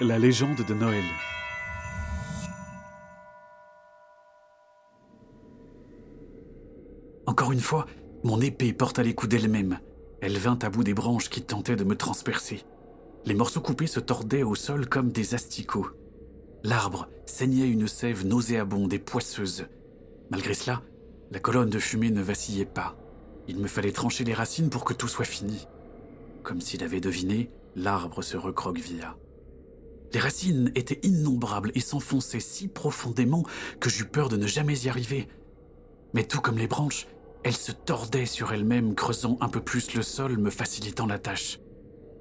La légende de Noël. Encore une fois, mon épée porta les coups d'elle-même. Elle vint à bout des branches qui tentaient de me transpercer. Les morceaux coupés se tordaient au sol comme des asticots. L'arbre saignait une sève nauséabonde et poisseuse. Malgré cela, la colonne de fumée ne vacillait pas. Il me fallait trancher les racines pour que tout soit fini. Comme s'il avait deviné, l'arbre se recroquevilla. Les racines étaient innombrables et s'enfonçaient si profondément que j'eus peur de ne jamais y arriver. Mais tout comme les branches, elles se tordaient sur elles-mêmes, creusant un peu plus le sol, me facilitant la tâche.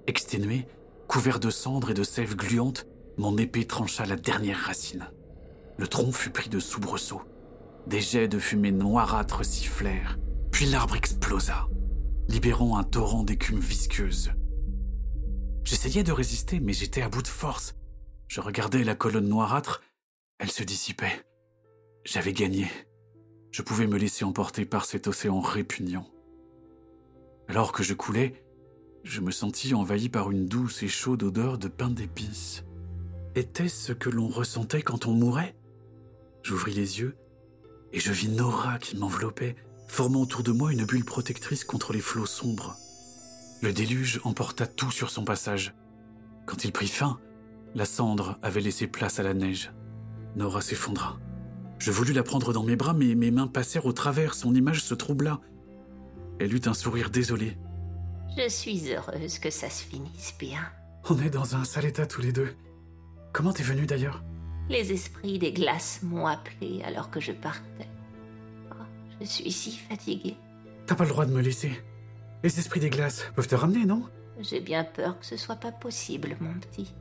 Exténué, couvert de cendres et de sève gluante, mon épée trancha la dernière racine. Le tronc fut pris de soubresauts. Des jets de fumée noirâtre sifflèrent, puis l'arbre explosa, libérant un torrent d'écume visqueuse. J'essayais de résister, mais j'étais à bout de force. Je regardais la colonne noirâtre, elle se dissipait. J'avais gagné. Je pouvais me laisser emporter par cet océan répugnant. Alors que je coulais, je me sentis envahi par une douce et chaude odeur de pain d'épices. Était-ce ce que l'on ressentait quand on mourait? J'ouvris les yeux et je vis Nora qui m'enveloppait, formant autour de moi une bulle protectrice contre les flots sombres. Le déluge emporta tout sur son passage. Quand il prit fin, la cendre avait laissé place à la neige. Nora s'effondra. Je voulus la prendre dans mes bras, mais mes mains passèrent au travers, son image se troubla. Elle eut un sourire désolé. Je suis heureuse que ça se finisse bien. On est dans un sale état tous les deux. Comment t'es venu d'ailleurs? Les esprits des glaces m'ont appelé alors que je partais. Oh, je suis si fatiguée. T'as pas le droit de me laisser. Les esprits des glaces peuvent te ramener, non? J'ai bien peur que ce soit pas possible, mon petit.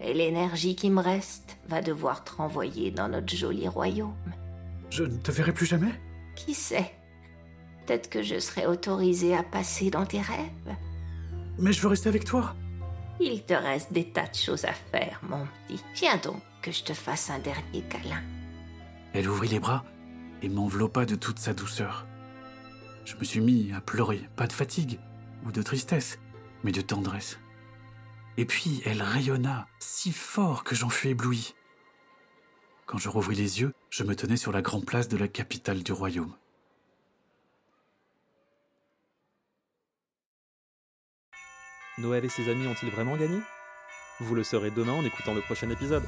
Et l'énergie qui me reste va devoir te renvoyer dans notre joli royaume. Je ne te verrai plus jamais? Qui sait? Peut-être que je serai autorisée à passer dans tes rêves. Mais je veux rester avec toi. Il te reste des tas de choses à faire, mon petit. Viens donc que je te fasse un dernier câlin. Elle ouvrit les bras et m'enveloppa de toute sa douceur. Je me suis mis à pleurer, pas de fatigue ou de tristesse, mais de tendresse. Et puis elle rayonna si fort que j'en fus ébloui. Quand je rouvris les yeux, je me tenais sur la grande place de la capitale du royaume. Noël et ses amis ont-ils vraiment gagné? Vous le saurez demain en écoutant le prochain épisode.